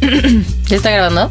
¿Ya está grabando?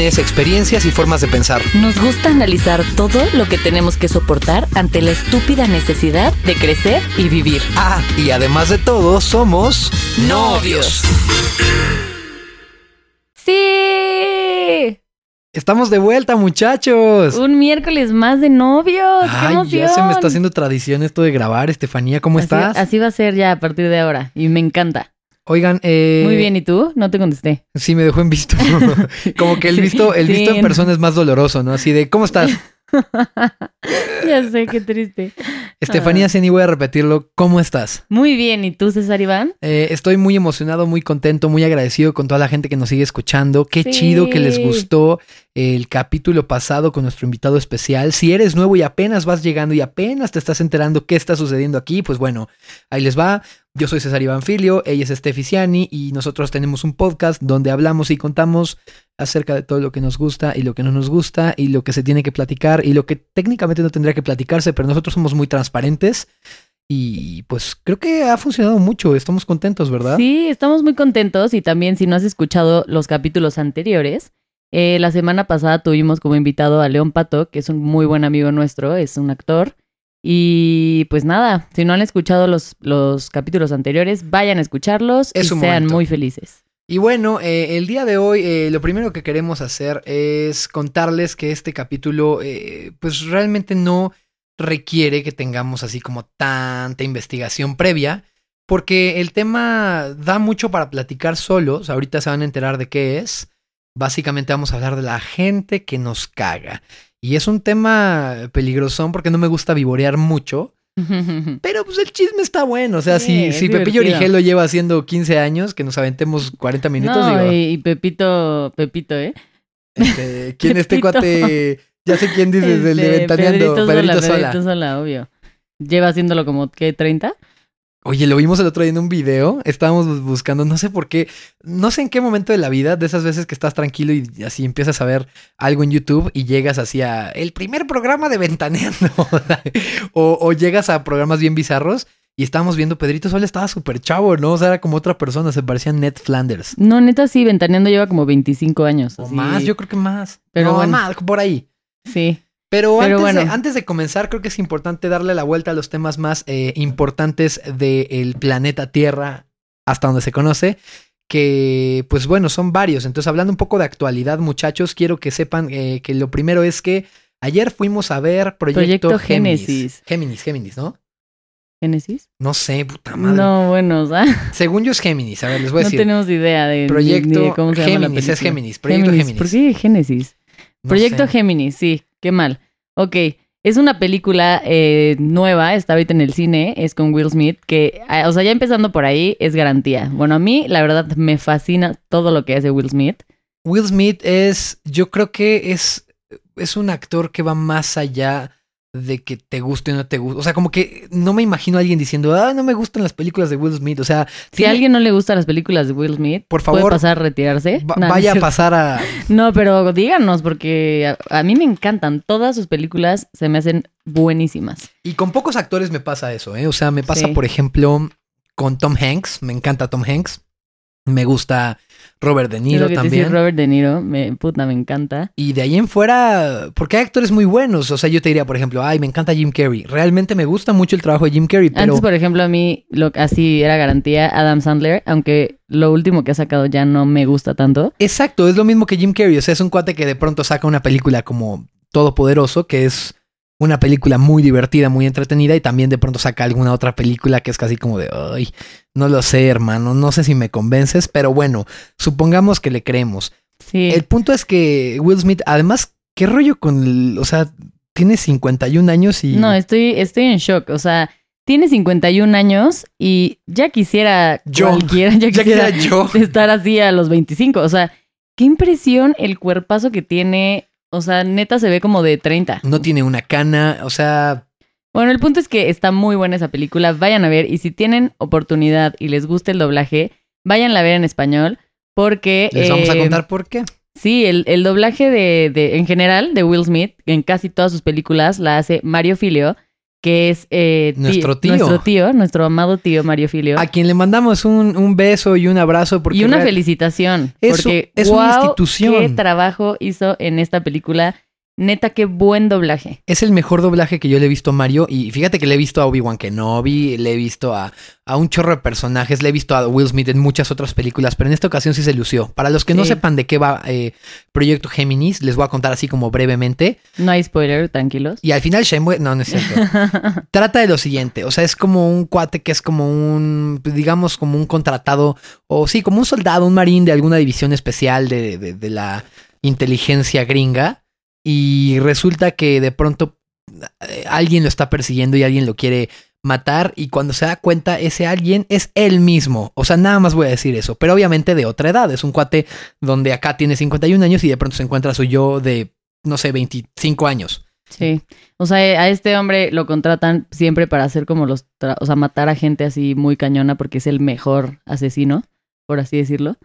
experiencias y formas de pensar. Nos gusta analizar todo lo que tenemos que soportar ante la estúpida necesidad de crecer y vivir. Ah, y además de todo, somos novios. ¡Sí! Estamos de vuelta, muchachos. Un miércoles más de novios. Ay, ya se me está haciendo tradición esto de grabar, Estefanía. ¿Cómo estás? Así va a ser ya a partir de ahora. Y me encanta. Oigan, eh, Muy bien, ¿y tú? No te contesté. Sí, me dejó en visto. Como que el visto, el visto en persona es más doloroso, ¿no? Así de, ¿cómo estás? ya sé, qué triste. Estefanía ah. voy a repetirlo. ¿Cómo estás? Muy bien, ¿y tú, César Iván? Eh, estoy muy emocionado, muy contento, muy agradecido con toda la gente que nos sigue escuchando. Qué chido que les gustó el capítulo pasado con nuestro invitado especial. Si eres nuevo y apenas vas llegando y apenas te estás enterando qué está sucediendo aquí, pues bueno, ahí les va. Yo soy César Iván ella es Steffi Ciani y nosotros tenemos un podcast donde hablamos y contamos acerca de todo lo que nos gusta y lo que no nos gusta y lo que se tiene que platicar y lo que técnicamente no tendría que platicarse, pero nosotros somos muy transparentes. Y pues creo que ha funcionado mucho, estamos contentos, ¿verdad? Sí, estamos muy contentos y también si no has escuchado los capítulos anteriores, eh, la semana pasada tuvimos como invitado a León Pato, que es un muy buen amigo nuestro, es un actor y pues nada, si no han escuchado los, los capítulos anteriores, vayan a escucharlos y sean muy felices. Y bueno, eh, el día de hoy eh, lo primero que queremos hacer es contarles que este capítulo eh, pues realmente no requiere que tengamos así como tanta investigación previa, porque el tema da mucho para platicar solos, ahorita se van a enterar de qué es. Básicamente vamos a hablar de la gente que nos caga. Y es un tema peligrosón porque no me gusta vivorear mucho. Pero pues el chisme está bueno. O sea, si, si Pepillo Origel lo lleva haciendo 15 años, que nos aventemos 40 minutos. No, y, Pepito, Pepito, ¿eh? Este, ¿Quién este cuate? Ya sé quién dices, el de este, Ventaneando. Pedrito, Sola, Pedrito Sola, obvio. Lleva haciéndolo como, ¿qué? ¿30? Oye, lo vimos el otro día en un video. Estábamos buscando, no sé por qué, no sé en qué momento de la vida, de esas veces que estás tranquilo y así empiezas a ver algo en YouTube y llegas así a el primer programa de Ventaneando. o, llegas a programas bien bizarros y estábamos viendo Pedrito Sol estaba súper chavo, ¿no? O sea, era como otra persona, se parecía a Ned Flanders. No, neta, sí, Ventaneando lleva como 25 años. O más, yo creo que más. Pero no, más, por ahí. Sí. Pero, antes, bueno. de, antes, de, comenzar, creo que es importante darle la vuelta a los temas más eh, importantes del planeta Tierra, hasta donde se conoce, que pues bueno, son varios. Entonces, hablando un poco de actualidad, muchachos, quiero que sepan eh, que lo primero es que ayer fuimos a ver Proyecto, Proyecto Géminis. Géminis, Géminis, ¿no? ¿Génesis? No sé, puta madre. No, bueno, o sea. Según yo es Géminis, a ver, les voy a decir. No tenemos idea de. Proyecto cómo se Géminis, llama la es Géminis. Proyecto Géminis. ¿Por qué Génesis? Proyecto Géminis, sí. Qué mal. Ok, es una película eh, nueva, está ahorita en el cine, es con Will Smith, que, ah, o sea, ya empezando por ahí, es garantía. Bueno, a mí, la verdad, me fascina todo lo que hace Will Smith. Will Smith es, yo creo que es, es un actor que va más allá de que te guste o no te guste. O sea, como que no me imagino a alguien diciendo, ah, no me gustan las películas de Will Smith. O sea, si a alguien no le gustan las películas de Will Smith, por favor, ¿puede pasar a retirarse? vaya a pasar a. No, pero díganos, porque a, mí me encantan. Todas sus películas se me hacen buenísimas. Y con pocos actores me pasa eso, ¿eh? O sea, me pasa, por ejemplo, con Tom Hanks. Me encanta Tom Hanks. Me gusta Robert De Niro también. Robert De Niro, me, puta, me encanta. Y de ahí en fuera, porque hay actores muy buenos. O sea, yo te diría, por ejemplo, ay, me encanta Jim Carrey. Realmente me gusta mucho el trabajo de Jim Carrey, pero... Antes, por ejemplo, a mí, lo, así era garantía Adam Sandler, aunque lo último que ha sacado ya no me gusta tanto. Exacto, es lo mismo que Jim Carrey. O sea, es un cuate que de pronto saca una película como Todopoderoso, que es una película muy divertida, muy entretenida y también de pronto saca alguna otra película que es casi como de, ay, no lo sé, hermano, no sé si me convences, pero bueno, supongamos que le creemos. Sí. El punto es que Will Smith, además, ¿qué rollo con, o sea, tiene 51 años y... No, estoy, estoy en shock, o sea, tiene 51 años y ya quisiera yo, cualquiera, ya quisiera, yo. estar así a los 25, o sea, qué impresión el cuerpazo que tiene. O sea, neta se ve como de 30. No tiene una cana, o sea, Bueno, el punto es que está muy buena esa película. Vayan a ver. Y si tienen oportunidad y les gusta el doblaje, vayan a ver en español. Porque. les vamos a eh, contar por qué. Sí, el, el doblaje de, de, en general, de Will Smith, en casi todas sus películas, la hace Mario Filio, que es eh, Nuestro tío. Nuestro tío, nuestro amado tío Mario Filio. A quien le mandamos un, un beso y un abrazo porque y una felicitación. Es un- porque, es una institución. qué trabajo hizo en esta película. Neta, qué buen doblaje. es el mejor doblaje que yo le he visto a Mario. Y fíjate que le he visto a Obi-Wan Kenobi, le he visto a, a un chorro de personajes, le he visto a Will Smith en muchas otras películas, pero en esta ocasión sí se lució. Para los que no sepan de qué va eh, Proyecto Géminis, les voy a contar así como brevemente. No hay spoiler, tranquilos. Y al final Shenmue, no, no es cierto. Trata de lo siguiente, o sea, es como un cuate que es como un, digamos, como un contratado, o sí, como un soldado, un marín de alguna división especial de, de- de la inteligencia gringa, y resulta que de pronto eh, alguien lo está persiguiendo y alguien lo quiere matar, y cuando se da cuenta, ese alguien es él mismo, o sea, nada más voy a decir eso, pero obviamente de otra edad, es un cuate donde acá tiene 51 años y de pronto se encuentra su yo de, no sé, 25 años. Sí. O sea, a este hombre lo contratan siempre para hacer como los. O sea, matar a gente así muy cañona porque es el mejor asesino, por así decirlo.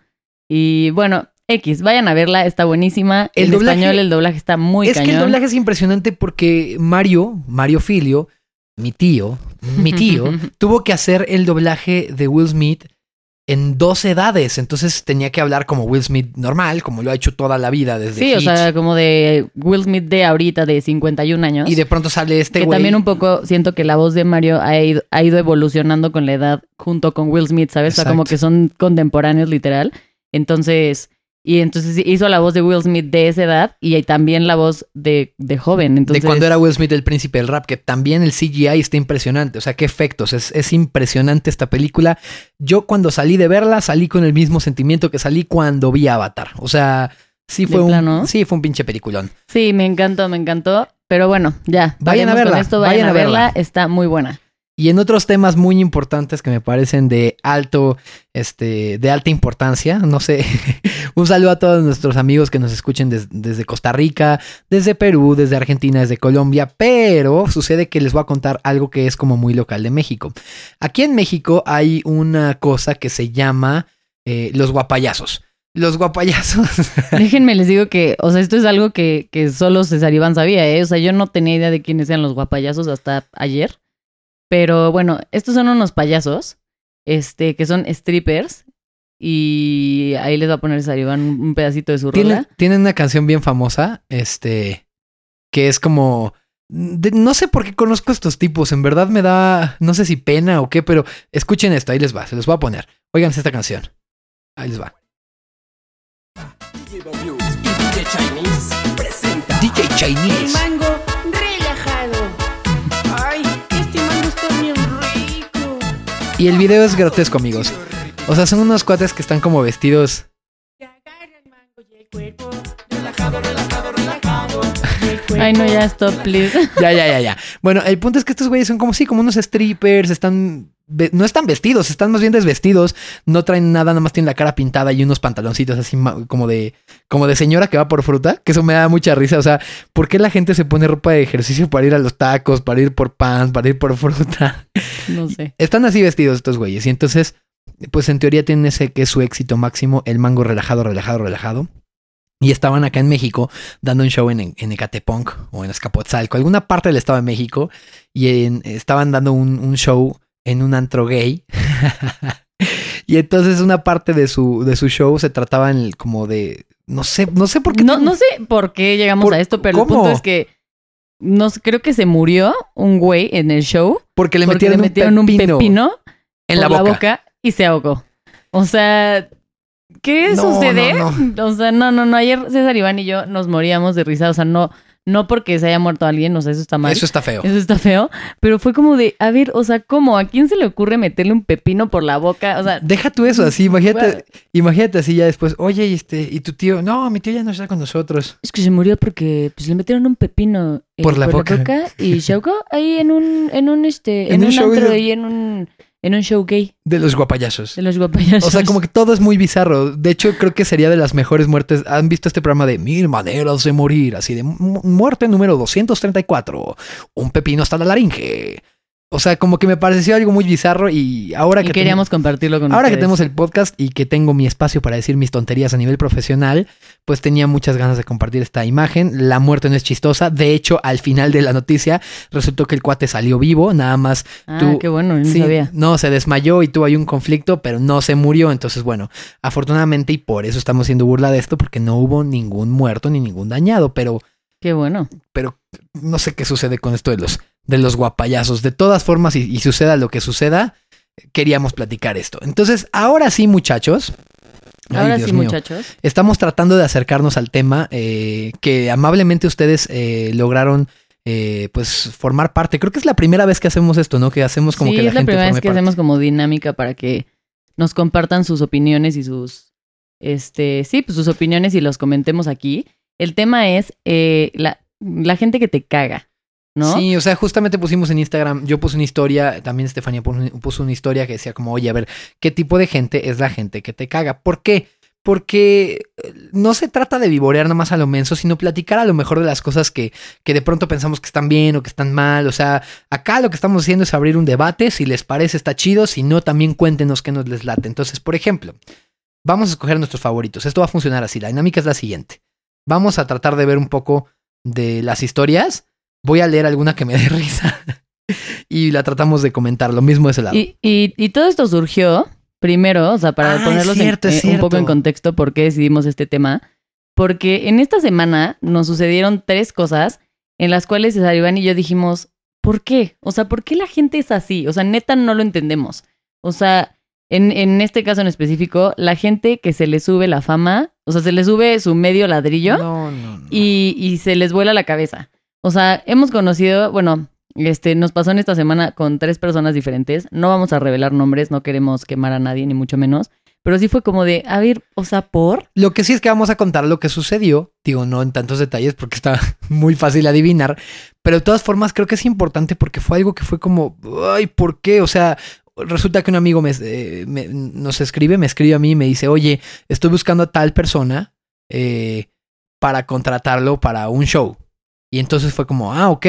Y bueno, X, vayan a verla, está buenísima. El El doblaje- español, el doblaje está muy es cañón. que el doblaje es impresionante porque Mario, Mario Filio, mi tío, mi tío, tuvo que hacer el doblaje de Will Smith en dos edades. Entonces tenía que hablar como Will Smith normal, como lo ha hecho toda la vida desde Sí, o sea, como de Will Smith de ahorita, de 51 años. Y de pronto sale este que güey. también un poco siento que la voz de Mario ha ido, ha ido evolucionando con la edad junto con Will Smith, ¿sabes? O sea, como que son contemporáneos literal. Entonces, y entonces hizo la voz de Will Smith de esa edad y también la voz de, de joven. Entonces, de cuando era Will Smith el príncipe del rap, que también el CGI está impresionante. O sea, qué efectos. Es, es impresionante esta película. Yo cuando salí de verla, salí con el mismo sentimiento que salí cuando vi Avatar. O sea, sí ¿De fue un, plano? sí fue un pinche peliculón. Sí, me encantó, me encantó. Pero bueno, ya. Vayan a verla, Esto, vayan, vayan a a verla. verla. Está muy buena. Y en otros temas muy importantes que me parecen de alto, este, de alta importancia, no sé, un saludo a todos nuestros amigos que nos escuchen des- desde Costa Rica, desde Perú, desde Argentina, desde Colombia, pero sucede que les voy a contar algo que es como muy local de México. Aquí en México hay una cosa que se llama eh, los guapayazos. Los guapayazos. Déjenme les digo que, o sea, esto es algo que, que solo César Iván sabía, ¿eh? O sea, yo no tenía idea de quiénes eran los guapayazos hasta ayer. Pero bueno, estos son unos payasos, este, que son strippers. Y ahí les va a poner César Iván un pedacito de su Tienen, rola. tienen una canción bien famosa, este, que es como... de- no sé por qué conozco a estos tipos, en verdad me da, no sé si pena o qué, pero escuchen esto, ahí les va, se los voy a poner. Óiganse esta canción. Ahí les va. DJ Chinese presenta DJ Chinese. Y el video es grotesco, amigos. O sea, son unos cuates que están como vestidos. Ay, no, ya, stop, please. Ya, ya, ya, ya. Bueno, el punto es que estos güeyes son como sí, como unos strippers, están. No están vestidos, están más bien desvestidos. No traen nada, nada más tienen la cara pintada y unos pantaloncitos así como de. como de señora que va por fruta. Que eso me da mucha risa. O sea, ¿por qué la gente se pone ropa de ejercicio para ir a los tacos, para ir por pan, para ir por fruta? No sé. Están así vestidos estos güeyes. Y entonces, pues en teoría tienen ese que es su éxito máximo, el mango relajado, relajado, relajado. Y estaban acá en México dando un show en, en Ecatepunk o en Escapotzalco, alguna parte del Estado de México. Y en- estaban dando un, un show en un antro gay. y entonces una parte de su, de su show se trataba en el- como de... No sé, no sé por qué. No, no sé por qué llegamos ¿Por- a esto, pero cómo? el punto es que no creo que se murió un güey en el show Porque le porque metieron, le metieron un pepino, pepino en la por boca. y se ahogó. O sea, ¿qué No, sucede? no, O sea, no, no, no. Ayer César Iván y yo nos moríamos de risa. O sea, no, no porque se haya muerto alguien, o sea, eso está mal. Eso está feo. Eso está feo. Pero fue como de, a ver, o sea, ¿cómo? ¿A quién se le ocurre meterle un pepino por la boca? O sea, Deja tú eso así, imagínate, Bueno. imagínate así ya después, oye, y este, y tu tío, no, mi tío ya no está con nosotros. es que se murió porque pues le metieron un pepino eh, Por la boca. y se ahogó ahí en un, en un este, En en, un un, show antro de- ahí en un, en un show gay De los guapayazos. de los guapayazos. O sea, como que todo es muy bizarro. De hecho, creo que sería de las mejores muertes. ¿Han visto este programa de Mil maneras de morir? Así de mu- muerte número 234. Un pepino hasta la laringe. O sea, como que me pareció algo muy bizarro y ahora y que queríamos compartirlo con Ahora que tenemos el podcast y que tengo mi espacio para decir mis tonterías a nivel profesional, pues tenía muchas ganas de compartir esta imagen. La muerte no es chistosa. De hecho, al final de la noticia resultó que el cuate salió vivo, nada más. Ah, tú- qué bueno, no Sí, sabía. no, se desmayó y tuvo ahí un conflicto, pero no se murió. Entonces, bueno, afortunadamente y por eso estamos haciendo burla de esto, porque no hubo ningún muerto ni ningún dañado, pero Qué bueno. pero no sé qué sucede con esto de los, de los guapayazos. De todas formas, y, y suceda lo que suceda, queríamos platicar esto. Entonces, ahora sí, muchachos. Ahora sí, mío. muchachos. Estamos tratando de acercarnos al tema eh, que amablemente ustedes eh, lograron. eh, pues formar parte. Creo que es la primera vez que hacemos esto, ¿no? Que hacemos como sí, que la es la gente primera vez que parte. hacemos como dinámica para que nos compartan sus opiniones y sus, este, sí, pues sus opiniones y los comentemos aquí. El tema es eh, la, la gente que te caga, ¿no? Sí, o sea, justamente pusimos en Instagram, yo puse una historia, también Estefanía puso una historia que decía como, oye, a ver, ¿qué tipo de gente es la gente que te caga? ¿Por qué? Porque eh, no se trata de vivorear nada más a lo menso, sino platicar a lo mejor de las cosas que, que de pronto pensamos que están bien o que están mal. O sea, acá lo que estamos haciendo es abrir un debate, si les parece está chido, si no, también cuéntenos qué nos les late. Entonces, por ejemplo, vamos a escoger nuestros favoritos. Esto va a funcionar así, la dinámica es la siguiente. Vamos a tratar de ver un poco de las historias voy a leer alguna que me dé risa y la tratamos de comentar. Lo mismo de ese lado. Y, y, y todo esto surgió primero, o sea, para Ah, ponerlos en- cierto, eh, un poco en contexto por qué decidimos este tema. Porque en esta semana nos sucedieron tres cosas en las cuales César Iván y yo dijimos, ¿por qué? O sea, ¿por qué la gente es así? O sea, neta no lo entendemos. O sea, en, en este caso en específico, la gente que se le sube la fama, o sea, se le sube su medio ladrillo No, no, no. y, y se les vuela la cabeza. O sea, hemos conocido, bueno, este, nos pasó en esta semana con tres personas diferentes. No vamos a revelar nombres, no queremos quemar a nadie, ni mucho menos. Pero sí fue como de, a ver, o sea, por. Lo que sí es que vamos a contar lo que sucedió. Digo, no en tantos detalles porque está muy fácil adivinar. Pero de todas formas creo que es importante porque fue algo que fue como, ay, ¿por qué? O sea, resulta que un amigo me, eh, me- nos escribe, me escribe a mí y me dice, oye, estoy buscando a tal persona eh, para contratarlo para un show. Y entonces fue como, ah, ok,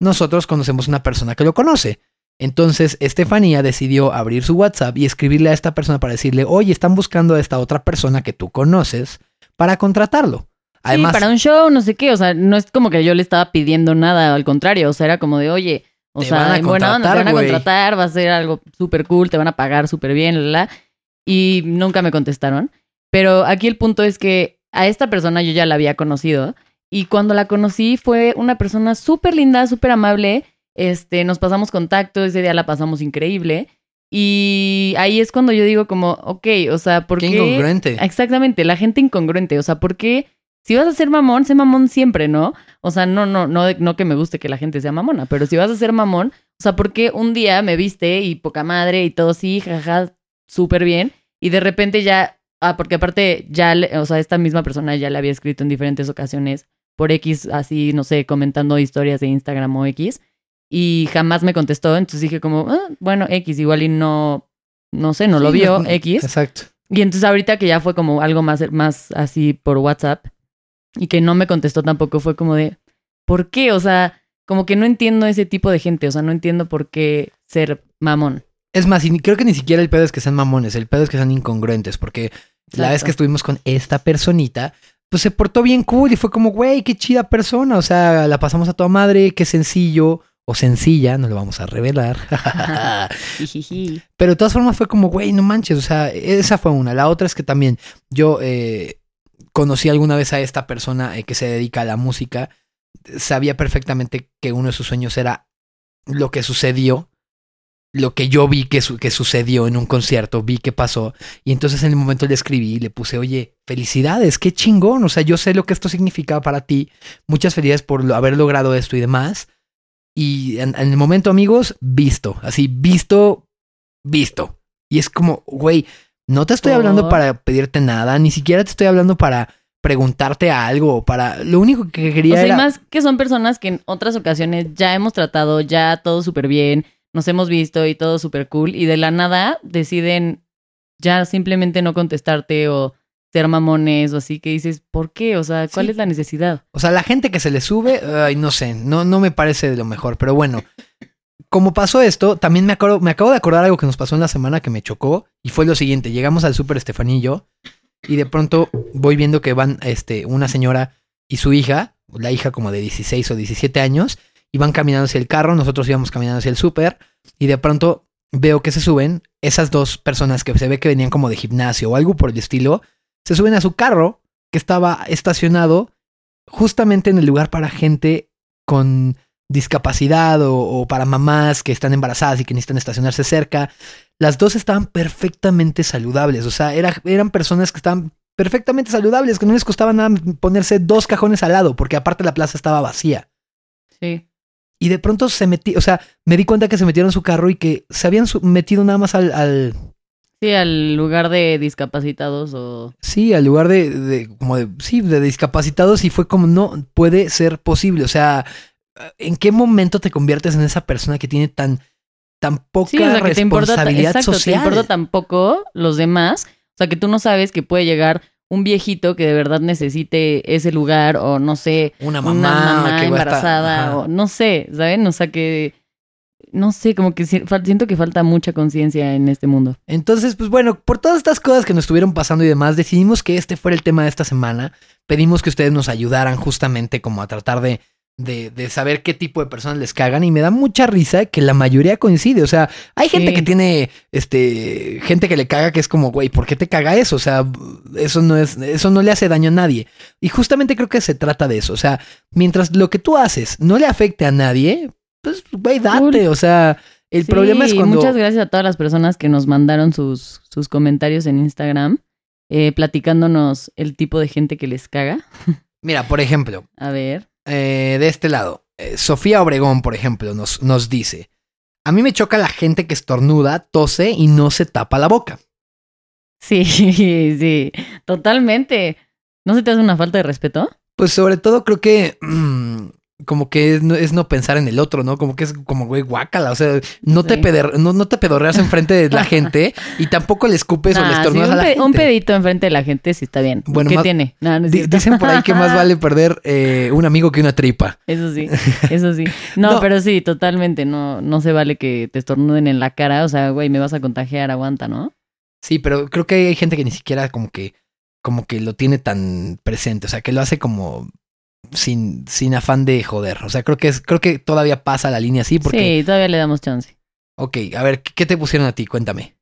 nosotros conocemos una persona que lo conoce. Entonces, Estefanía decidió abrir su WhatsApp y escribirle a esta persona para decirle, oye, están buscando a esta otra persona que tú conoces para contratarlo. Además, sí, para un show, no sé qué. O sea, no es como que yo le estaba pidiendo nada, al contrario. O sea, era como de, oye, o Te sea, onda, te van a contratar, va a ser algo súper cool, te van a pagar súper bien, la, la. Y nunca me contestaron. Pero aquí el punto es que a esta persona yo ya la había conocido. Y cuando la conocí fue una persona súper linda, súper amable. Este, nos pasamos contacto, ese día la pasamos increíble. Y ahí es cuando yo digo como, ok, o sea, ¿por qué qué? incongruente. Exactamente, la gente incongruente. O sea, ¿por qué? Si vas a ser mamón, sé mamón siempre, ¿no? O sea, no, no, no, no que me guste que la gente sea mamona, pero si vas a ser mamón, o sea, ¿por qué un día me viste y poca madre y todo sí, jaja, súper bien, y de repente ya, ah, porque aparte ya, o sea, esta misma persona ya le había escrito en diferentes ocasiones por X, así, no sé, comentando historias de Instagram o X, y jamás me contestó, entonces dije como, ah, bueno, X, igual y no, no sé, no lo Sí, vio no- X. Exacto. Y entonces ahorita que ya fue como algo más, más así por WhatsApp y que no me contestó tampoco, fue como de, ¿por qué? O sea, como que no entiendo ese tipo de gente, o sea, no entiendo por qué ser mamón. Es más, y creo que ni siquiera el pedo es que sean mamones, el pedo es que sean incongruentes, porque la vez que estuvimos con esta personita, pues se portó bien cool y fue como, güey, qué chida persona. O sea, la pasamos a toda madre, qué sencillo o sencilla, no lo vamos a revelar. Pero de todas formas fue como, güey, no manches. O sea, esa fue una. La otra es que también yo eh, conocí alguna vez a esta persona eh, que se dedica a la música. Sabía perfectamente que uno de sus sueños era lo que sucedió. Lo que yo vi que, su- que sucedió en un concierto, vi que pasó. Y entonces en el momento le escribí y le puse, oye, felicidades, qué chingón. O sea, yo sé lo que esto significaba para ti. Muchas felicidades por lo- haber logrado esto y demás. Y en, en el momento, amigos, visto. Así, visto, visto. Y es como, güey, no te estoy hablando para pedirte nada, ni siquiera te estoy hablando para preguntarte algo, para... Lo único que O quería y era... más que son personas que en otras ocasiones ya hemos tratado, ya todo súper bien, nos hemos visto y todo súper cool, y de la nada deciden ya simplemente no contestarte o ser mamones o así, que dices, ¿por qué? O sea, ¿cuál Sí. es la necesidad? O sea, la gente que se le sube, ay, no sé, no, no me parece de lo mejor, pero bueno. Como pasó esto, también me, acuerdo, me acabo de acordar algo que nos pasó en la semana que me chocó y fue lo siguiente, llegamos al súper yo y de pronto voy viendo que van este, una señora y su hija, la hija como de 16 o 17 años, y van caminando hacia el carro, nosotros íbamos caminando hacia el súper y de pronto veo que se suben esas dos personas que se ve que venían como de gimnasio o algo por el estilo, se suben a su carro que estaba estacionado justamente en el lugar para gente con discapacidad o, o para mamás que están embarazadas y que necesitan estacionarse cerca. Las dos estaban perfectamente saludables, o sea, era- eran personas que estaban perfectamente saludables, que no les costaba nada ponerse dos cajones al lado, porque aparte la plaza estaba vacía. Sí. Y de pronto se metí, o sea, me di cuenta que se metieron en su carro y que se habían metido nada más al, al- Sí, al lugar de discapacitados o... sí, al lugar de, de- como de, sí, de discapacitados y fue como, no puede ser posible. O sea, ¿en qué momento te conviertes en esa persona que tiene tan, tan poca Sí, o sea, que te importa, responsabilidad exacto, social? te importa tampoco los demás. O sea, que tú no sabes que puede llegar un viejito que de verdad necesite ese lugar o no sé, Una mamá, una mamá que va a estar- embarazada o no sé, ¿saben? O sea que no sé, como que siento que falta mucha conciencia en este mundo. Entonces, pues bueno, por todas estas cosas que nos estuvieron pasando y demás, decidimos que este fuera el tema de esta semana. Pedimos que ustedes nos ayudaran justamente como a tratar de, de, de saber qué tipo de personas les cagan. Y me da mucha risa que la mayoría coincide. O sea, hay gente Sí. que tiene, este, gente que le caga que es como, güey, ¿por qué te caga eso? O sea, eso no es, eso no le hace daño a nadie. Y justamente creo que se trata de eso. O sea, mientras lo que tú haces no le afecte a nadie, pues, güey, date. O sea, el Sí, problema es cuando... Muchas gracias a todas las personas que nos mandaron sus, sus comentarios en Instagram, eh, platicándonos el tipo de gente que les caga. Mira, por ejemplo, A ver. Eh, de este lado, eh, Sofía Obregón, por ejemplo, nos, nos dice, a mí me choca la gente que estornuda, tose y no se tapa la boca. Sí, sí, totalmente. ¿No se te hace una falta de respeto? Pues sobre todo creo que mm, como que es no, es no pensar en el otro, ¿no? Como que es como, güey, guácala. O sea, no, te peder- no, no te pedorreas enfrente de la gente y tampoco le escupes o le Nah, sí, estornudas a la pe- gente. un pedito enfrente de la gente sí está bien. Bueno, ¿Qué más- tiene? No, no Di- dicen por ahí que más vale perder eh, un amigo que una tripa. Eso sí, eso sí. No, No. pero sí, totalmente. No, no se vale que te estornuden en la cara. O sea, güey, me vas a contagiar, aguanta, ¿no? Sí, pero creo que hay gente que ni siquiera como que, como que lo tiene tan presente. O sea, que lo hace como sin, sin afán de joder. O sea, creo que es, creo que todavía pasa la línea así porque. Sí, todavía le damos chance. Ok, a ver, ¿qué te pusieron a ti? Cuéntame.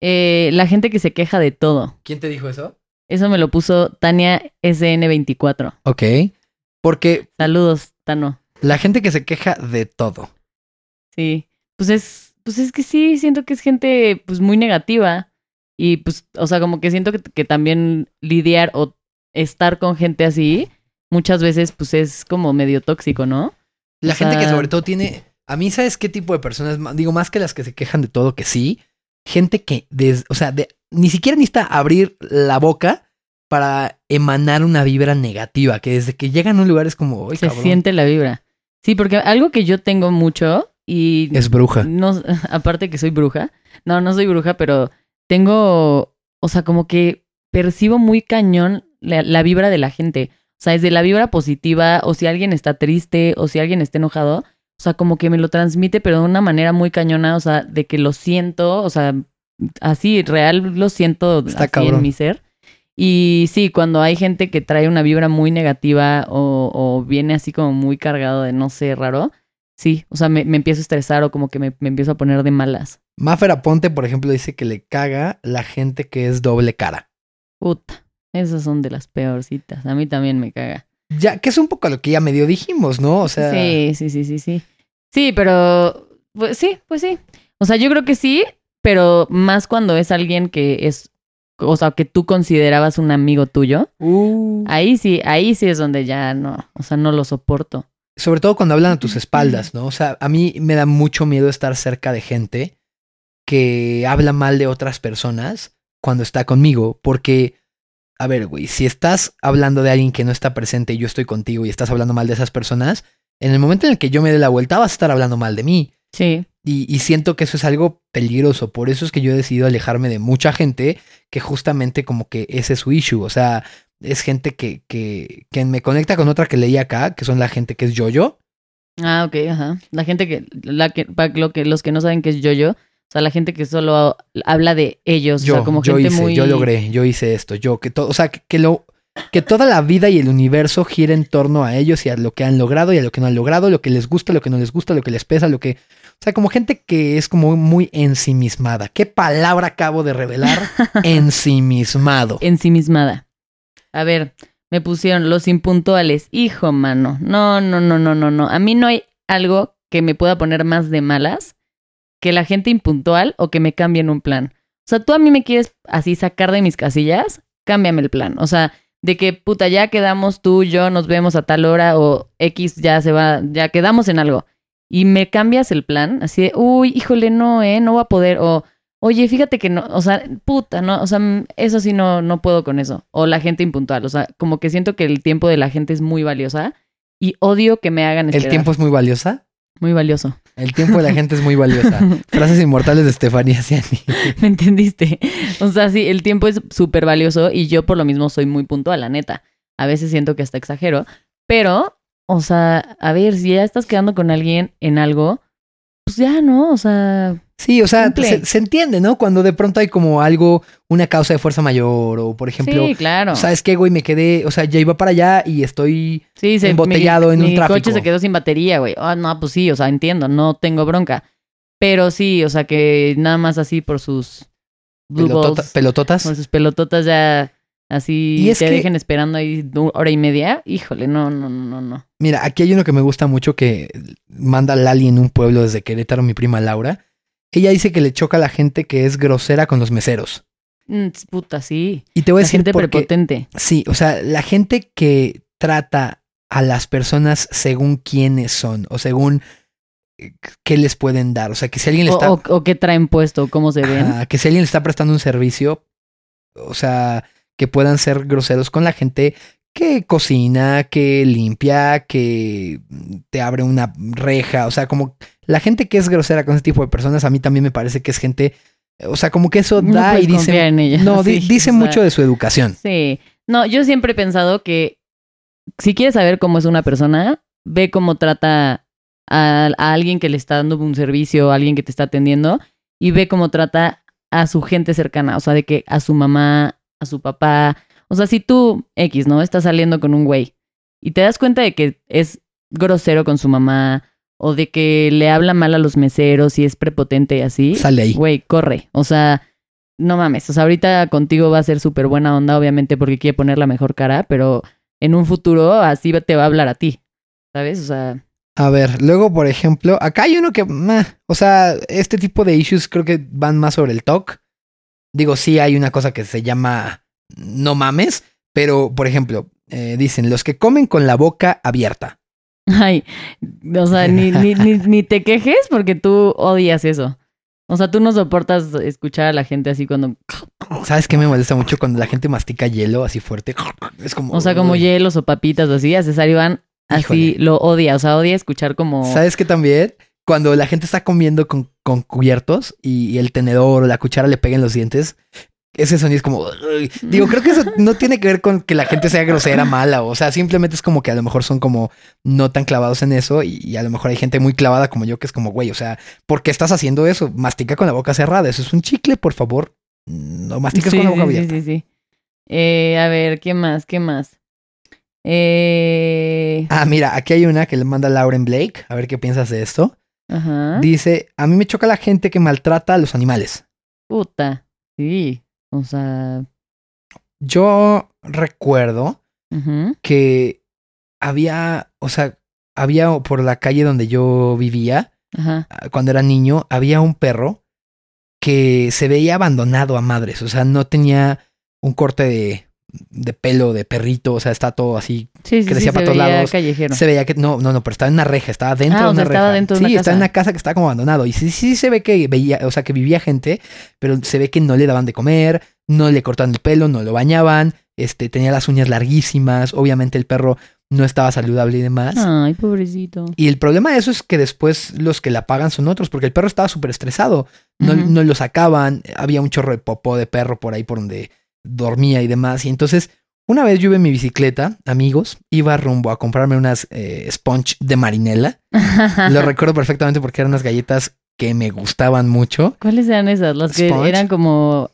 Eh, la gente que se queja de todo. ¿Quién te dijo eso? Eso me lo puso Tania SN24. Ok. Porque Saludos, Tano. la gente que se queja de todo. Sí. Pues es, pues es que sí, siento que es gente pues muy negativa. Y pues, o sea, como que siento que, que también lidiar o estar con gente así, muchas veces pues es como medio tóxico, ¿no? La O gente que sobre todo tiene. A mí, ¿sabes qué tipo de personas? Digo, más que las que se quejan de todo, que sí. Gente que, des- o sea, de- ni siquiera necesita abrir la boca para emanar una vibra negativa, que desde que llegan a un lugar es como, "Ay, Se cabrón, siente la vibra. Sí, porque algo que yo tengo mucho y es bruja. no, aparte que soy bruja, no, no soy bruja, pero tengo, o sea, como que percibo muy cañón la, la vibra de la gente. O sea, desde la vibra positiva, o si alguien está triste, o si alguien está enojado, o sea, como que me lo transmite, pero de una manera muy cañona, o sea, de que lo siento, o sea, así, real lo siento así en mi ser. Y sí, cuando hay gente que trae una vibra muy negativa o, o viene así como muy cargado de no sé, raro, sí, o sea, me, me empiezo a estresar o como que me, me empiezo a poner de malas. Maffer Aponte, por ejemplo, dice que le caga la gente que es doble cara. Puta, esas son de las peorcitas. A mí también me caga. Ya, que es un poco a lo que ya medio dijimos, ¿no? O sea, sí, sí, sí, sí, sí. Sí, pero pues sí, pues sí. O sea, yo creo que sí, pero más cuando es alguien que es, o sea, que tú considerabas un amigo tuyo. uh, Ahí sí, ahí sí es donde ya no, o sea, no lo soporto. sobre todo cuando hablan a tus espaldas, ¿no? O sea, a mí me da mucho miedo estar cerca de gente que habla mal de otras personas cuando está conmigo, porque, a ver, güey, si estás hablando de alguien que no está presente y yo estoy contigo y estás hablando mal de esas personas, en el momento en el que yo me dé la vuelta vas a estar hablando mal de mí. Sí. Y, y siento que eso es algo peligroso. Por eso es que yo he decidido alejarme de mucha gente que justamente como que ese es su issue. O sea, es gente que, que, que me conecta con otra que leí acá, que son la gente que es yo-yo. Ah, ok, ajá. La gente que, la que, para lo que, los que no saben qué es yo-yo, o sea, la gente que solo habla de ellos, Yo, o sea, como yo gente hice, muy... yo logré, yo hice esto, yo, que todo, o sea, que, que lo, que toda la vida y el universo gira en torno a ellos y a lo que han logrado y a lo que no han logrado, lo que les gusta, lo que no les gusta, lo que les pesa, lo que, o sea, como gente que es como muy ensimismada. ¿Qué palabra acabo de revelar? Ensimismado. ensimismada. A ver, me pusieron los impuntuales. Hijo, mano. No, no, no, no, no, no. A mí no hay algo que me pueda poner más de malas que la gente impuntual o que me cambien un plan. O sea, tú a mí me quieres así sacar de mis casillas, cámbiame el plan. O sea, de que puta, ya quedamos tú, yo, nos vemos a tal hora o X ya se va, ya quedamos en algo. Y me cambias el plan, así de, uy, híjole, no, eh, no va a poder. O, oye, fíjate que no, o sea, puta, no, o sea, eso sí no, no puedo con eso. O la gente impuntual, o sea, como que siento que el tiempo de la gente es muy valiosa y odio que me hagan ¿El esperar. tiempo es muy valiosa? Muy valioso. El tiempo de la gente es muy valiosa. Frases inmortales de Estefanía Ciani. ¿Me entendiste? O sea, sí, el tiempo es súper valioso y yo por lo mismo soy muy puntual, la neta. A veces siento que hasta exagero, pero, o sea, a ver, si ya estás quedando con alguien en algo, pues ya, ¿no? O sea, Sí, o sea, se, se entiende, ¿no? Cuando de pronto hay como algo, una causa de fuerza mayor, o por ejemplo, sí, claro. ¿sabes qué, güey? Me quedé, o sea, ya iba para allá y estoy Sí, se, embotellado mi, en un mi tráfico. coche se quedó sin batería, güey. Ah, no, pues sí, o sea, entiendo, no tengo bronca. Pero sí, o sea, que nada más así por sus blue pelotota- balls, pelototas. por sus pelototas ya así Y es te que- dejen esperando ahí hora y media. Híjole, no, no, no, no, no. Mira, aquí hay uno que me gusta mucho que manda Lali en un pueblo desde Querétaro, mi prima Laura. Ella dice que le choca a la gente que es grosera con los meseros. Mm, puta, sí. Y te voy a La decir gente por qué. prepotente. Sí, o sea, la gente que trata a las personas según quiénes son o según eh, qué les pueden dar. O sea, que si alguien le O, está, o- o qué traen puesto, cómo se ven. Que si alguien le está prestando un servicio, o sea, que puedan ser groseros con la gente que cocina, que limpia, que te abre una reja, o sea, como la gente que es grosera con ese tipo de personas, a mí también me parece que es gente, o sea, como que eso No da y dice, en ella. no, di- dice o sea, mucho de su educación. Sí. No, yo siempre he pensado que si quieres saber cómo es una persona, ve cómo trata a, a alguien que le está dando un servicio, a alguien que te está atendiendo, y ve cómo trata a su gente cercana, o sea, de que a su mamá, a su papá. O sea, si tú, X, ¿no? Estás saliendo con un güey y te das cuenta de que es grosero con su mamá o de que le habla mal a los meseros y es prepotente y así, Sale ahí. güey, corre. O sea, no mames. O sea, ahorita contigo va a ser súper buena onda, obviamente, porque quiere poner la mejor cara, pero en un futuro así te va a hablar a ti. ¿Sabes? O sea, A ver, luego, por ejemplo, acá hay uno que, meh, o sea, este tipo de issues creo que van más sobre el talk. Digo, sí hay una cosa que se llama no mames, pero, por ejemplo, eh, dicen los que comen con la boca abierta. ay, o sea, ni, ni, ni, ni te quejes porque tú odias eso. O sea, tú no soportas escuchar a la gente así cuando... ¿Sabes qué me molesta mucho cuando la gente mastica hielo así fuerte? Es como... O sea, como uy. hielos o papitas o así, a César Iván así Híjole. lo odia. O sea, odia escuchar como... ¿Sabes qué también? Cuando la gente está comiendo con, con cubiertos y, y el tenedor o la cuchara le peguen los dientes, ese sonido es como... "Uy". Digo, creo que eso no tiene que ver con que la gente sea grosera, mala. O sea, simplemente es como que a lo mejor son como no tan clavados en eso y, y a lo mejor hay gente muy clavada como yo que es como, güey, o sea, ¿por qué estás haciendo eso? Mastica con la boca cerrada. Eso es un chicle, por favor. No mastiques sí, con la boca sí, abierta. sí, sí, sí. Eh, a ver, ¿qué más? ¿Qué más? Eh... Ah, mira, aquí hay una que le manda Lauren Blake. A ver qué piensas de esto. Ajá. Dice, a mí me choca la gente que maltrata a los animales. Puta. Sí. O sea. Yo recuerdo que había, o sea, había por la calle donde yo vivía, Ajá. ah, cuando era niño, había un perro que se veía abandonado a madres. O sea, no tenía un corte de, de pelo de perrito, o sea, está todo así. Sí, sí, Que sí, para todos lados. callejero. Se veía que no, no, no, pero estaba en una reja, estaba dentro Ah, de o una estaba reja. de sí, está en una casa que estaba como abandonado. Y sí, sí se ve que veía, o sea, que vivía gente, pero se ve que no le daban de comer, no le cortaban el pelo, no lo bañaban, este, tenía las uñas larguísimas. Obviamente el perro no estaba saludable y demás. Ay, pobrecito. Y el problema de eso es que después los que la pagan son otros, porque el perro estaba súper estresado. No, no lo sacaban, había un chorro de popó de perro por ahí por donde dormía y demás. Y entonces, una vez yo iba en mi bicicleta, amigos, iba rumbo a comprarme unas eh, sponge de marinela. Lo recuerdo perfectamente porque eran unas galletas que me gustaban mucho. ¿Cuáles eran esas? Las que Sponge. eran como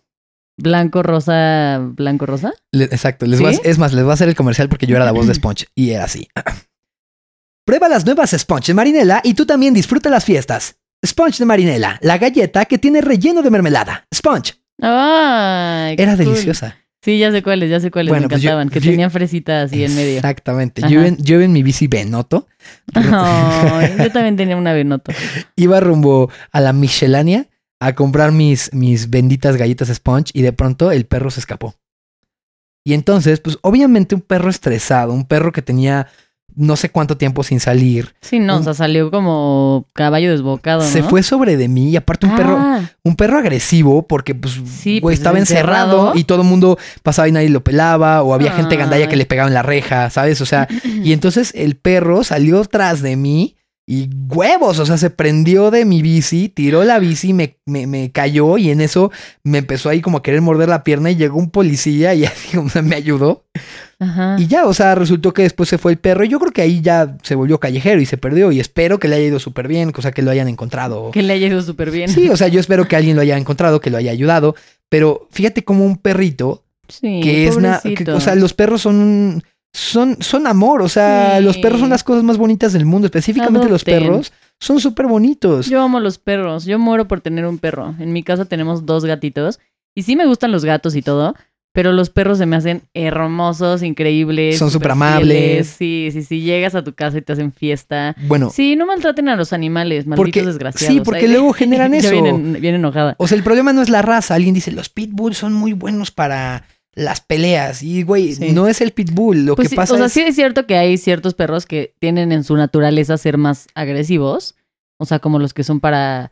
blanco, rosa, blanco, rosa. Le- exacto, es más, les voy a hacer el comercial porque yo era la voz de Sponge y era así. Prueba las nuevas Sponge de Marinela y tú también disfruta las fiestas. Sponge de Marinela, la galleta que tiene relleno de mermelada. Sponge. Ay, Era cool. deliciosa. Sí, ya sé cuáles, ya sé cuáles Bueno, me pues yo- encantaban, que yo- tenían fresitas así en medio. Exactamente. Yo en, yo en mi bici Benoto Ay, yo también tenía una Benoto. iba rumbo a la Michelania a comprar mis, mis benditas galletas Sponge y de pronto el perro se escapó. Y entonces, pues obviamente un perro estresado, un perro que tenía no sé cuánto tiempo sin salir, Sí, no, Un- o sea, salió como caballo desbocado, ¿no? se fue sobre de mí y aparte un perro Ah, un perro agresivo porque pues Sí, pues, estaba encerrado, encerrado. y todo el mundo pasaba y nadie lo pelaba o había gente gandalla que le pegaba en la reja, ¿sabes? O sea, y entonces el perro salió tras de mí y huevos, o sea, se prendió de mi bici, tiró la bici, me, me, me cayó y en eso me empezó ahí como a querer morder la pierna y llegó un policía y así como me ayudó. Ajá. Y ya, o sea, resultó que después se fue el perro y yo creo que ahí ya se volvió callejero y se perdió y espero que le haya ido súper bien, cosa que lo hayan encontrado. Que le haya ido súper bien. Sí, o sea, yo espero que alguien lo haya encontrado, que lo haya ayudado, pero fíjate como un perrito Sí, que es na- que- pobrecito. o sea, los perros son son son amor, o sea, Sí. los perros son las cosas más bonitas del mundo, específicamente los perros son súper bonitos. Yo amo los perros. Yo muero por tener un perro. En mi casa tenemos dos gatitos. Y sí me gustan los gatos y todo. Pero los perros se me hacen hermosos, increíbles. Son súper fieles. Sí, sí, sí. Llegas a tu casa y te hacen fiesta. Bueno, Sí, no maltraten a los animales, malditos Porque- desgraciados. sí, porque Ay, luego generan eso. vienen- viene enojada. o sea, el problema no es la raza, alguien dice, "Los pitbulls son muy buenos para las peleas." Y güey, Sí. no es el pitbull, lo Pues que sí, pasa o sea, es sí es cierto que hay ciertos perros que tienen en su naturaleza ser más agresivos. O sea, como los que son para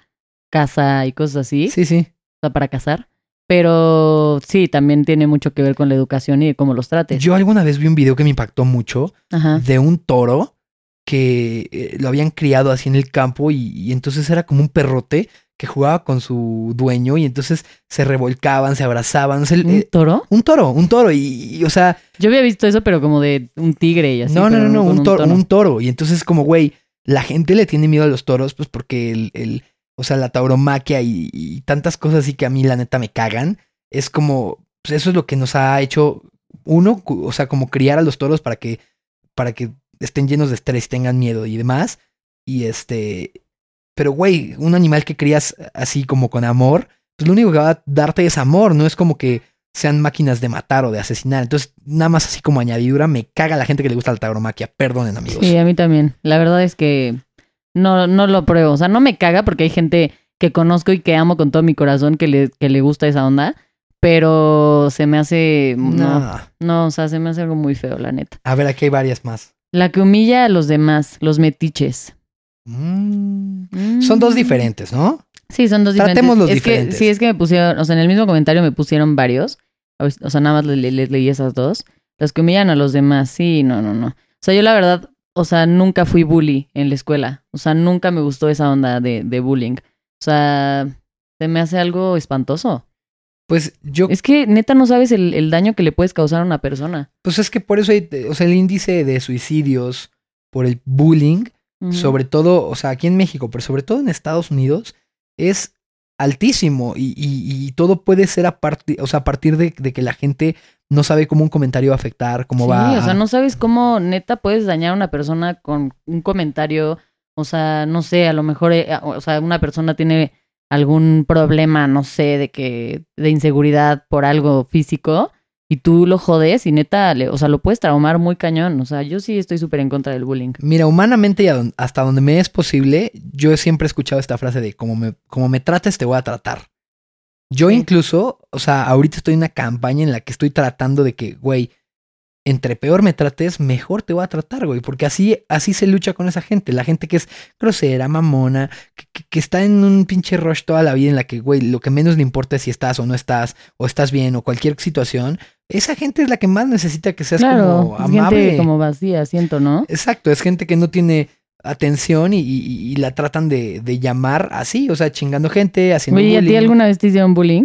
caza y cosas así. Sí, sí. o sea, para cazar. Pero sí, también tiene mucho que ver con la educación y cómo los trates. Yo alguna vez vi un video que me impactó mucho Ajá. de un toro que eh, lo habían criado así en el campo y, y entonces era como un perrote que jugaba con su dueño y entonces se revolcaban, se abrazaban. ¿Un eh, toro? un toro, un toro y, y, o sea, Yo había visto eso, pero como de un tigre y así. no, no, no, no, un toro, un toro. Y entonces como, güey, la gente le tiene miedo a los toros pues porque el, el o sea, la tauromaquia y, y tantas cosas así que a mí la neta me cagan. Es como, pues eso es lo que nos ha hecho uno, o sea, como criar a los toros para que, para que estén llenos de estrés y tengan miedo y demás. Y este, pero güey, un animal que crías así como con amor, pues lo único que va a darte es amor, no es como que sean máquinas de matar o de asesinar. Entonces, nada más así como añadidura, me caga la gente que le gusta la tauromaquia. Perdonen, amigos. Sí, a mí también. La verdad es que no, no lo pruebo. O sea, no me caga porque hay gente que conozco y que amo con todo mi corazón que le, que le gusta esa onda. Pero se me hace. No, No. no, o sea, se me hace algo muy feo, la neta. A ver, aquí hay varias más. La que humilla a los demás, los metiches. Mm. Son dos Mm. diferentes. ¿no? Sí, son dos diferentes. Tratemos los es diferentes. Que, sí, es que me pusieron, o sea, en el mismo comentario me pusieron varios. O sea, nada más les le, le- leí esas dos. Los que humillan a los demás, sí, no, no, no. O sea, yo la verdad, o sea, nunca fui bully en la escuela. O sea, nunca me gustó esa onda de, de bullying. O sea, se me hace algo espantoso. Pues yo, Es que neta no sabes el, el daño que le puedes causar a una persona. pues es que por eso hay, o sea, el índice de suicidios por el bullying, Sobre todo, o sea, aquí en México, pero sobre todo en Estados Unidos, es altísimo y, y- y todo puede ser a partir, o sea, a partir de, de que la gente no sabe cómo un comentario va a afectar, cómo sí, va. o sea, no sabes cómo neta puedes dañar a una persona con un comentario. O sea, no sé, a lo mejor, eh, o sea, una persona tiene algún problema, no sé, de que, de inseguridad por algo físico y tú lo jodes y neta, le- o sea, lo puedes traumar muy cañón. O sea, yo sí estoy súper en contra del bullying. Mira, humanamente y hasta donde me es posible, yo siempre he escuchado esta frase de como me, como me trates, te voy a tratar. Yo Sí. incluso, o sea, ahorita estoy en una campaña en la que estoy tratando de que, güey, entre peor me trates, mejor te voy a tratar, güey, porque así, así se lucha con esa gente, la gente que es grosera, mamona, que, que- que está en un pinche rush toda la vida en la que, güey, lo que menos le importa es si estás o no estás, o estás bien, o cualquier situación, esa gente es la que más necesita que seas claro, como amable. gente como vacía, siento, ¿no? Exacto, es gente que no tiene atención y, y- y la tratan de, de llamar así, o sea, chingando gente, haciendo Oye, ¿y a ti bullying. alguna vez te hicieron bullying?